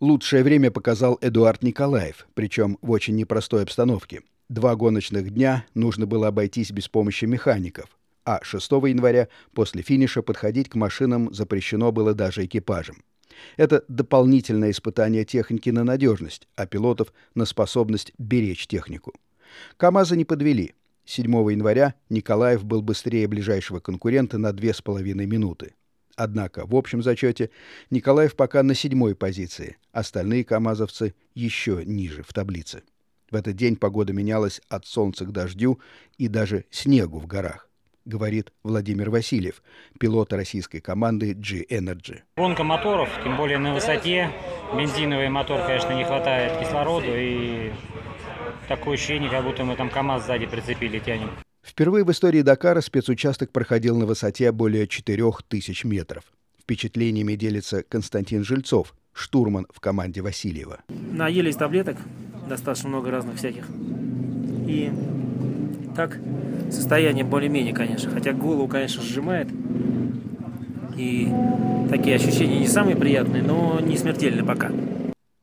Лучшее время показал Эдуард Николаев, причем в очень непростой обстановке. Два гоночных дня нужно было обойтись без помощи механиков, а 6 января после финиша подходить к машинам запрещено было даже экипажам. Это дополнительное испытание техники на надежность, а пилотов на способность беречь технику. КАМАЗы не подвели. 7 января Николаев был быстрее ближайшего конкурента на 2,5 минуты. Однако в общем зачете Николаев пока на седьмой позиции, остальные камазовцы еще ниже в таблице. В этот день погода менялась от солнца к дождю и даже снегу в горах, говорит Владимир Васильев, пилот российской команды G-Energy. Гонка моторов, тем более на высоте. Бензиновый мотор, конечно, не хватает кислороду и такое ощущение, как будто мы там КАМАЗ сзади прицепили, тянем. Впервые в истории Дакара спецучасток проходил на высоте более 4000 метров. Впечатлениями делится Константин Жильцов, штурман в команде Васильева. Наелись таблеток, достаточно много разных всяких. И так состояние более-менее, конечно. Хотя голову, конечно, сжимает. И такие ощущения не самые приятные, но не смертельные пока.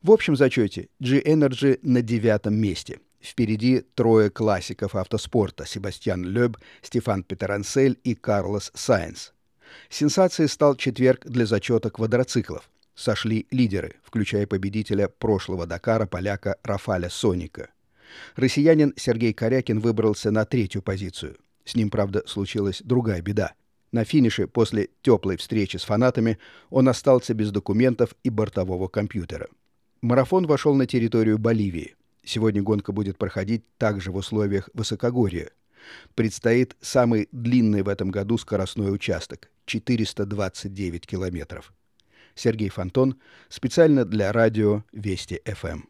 В общем зачете G-Energy на девятом месте. Впереди трое классиков автоспорта – Себастьян Лёб, Стефан Петерансель и Карлос Сайенс. Сенсацией стал четверг для зачета квадроциклов. Сошли лидеры, включая победителя прошлого Дакара поляка Рафаля Соника. Россиянин Сергей Корякин выбрался на третью позицию. С ним, правда, случилась другая беда. На финише после теплой встречи с фанатами он остался без документов и бортового компьютера. Марафон вошел на территорию Боливии – Сегодня гонка будет проходить также в условиях высокогорья. Предстоит самый длинный в этом году скоростной участок – 429 километров. Сергей Фонтон специально для радио Вести ФМ.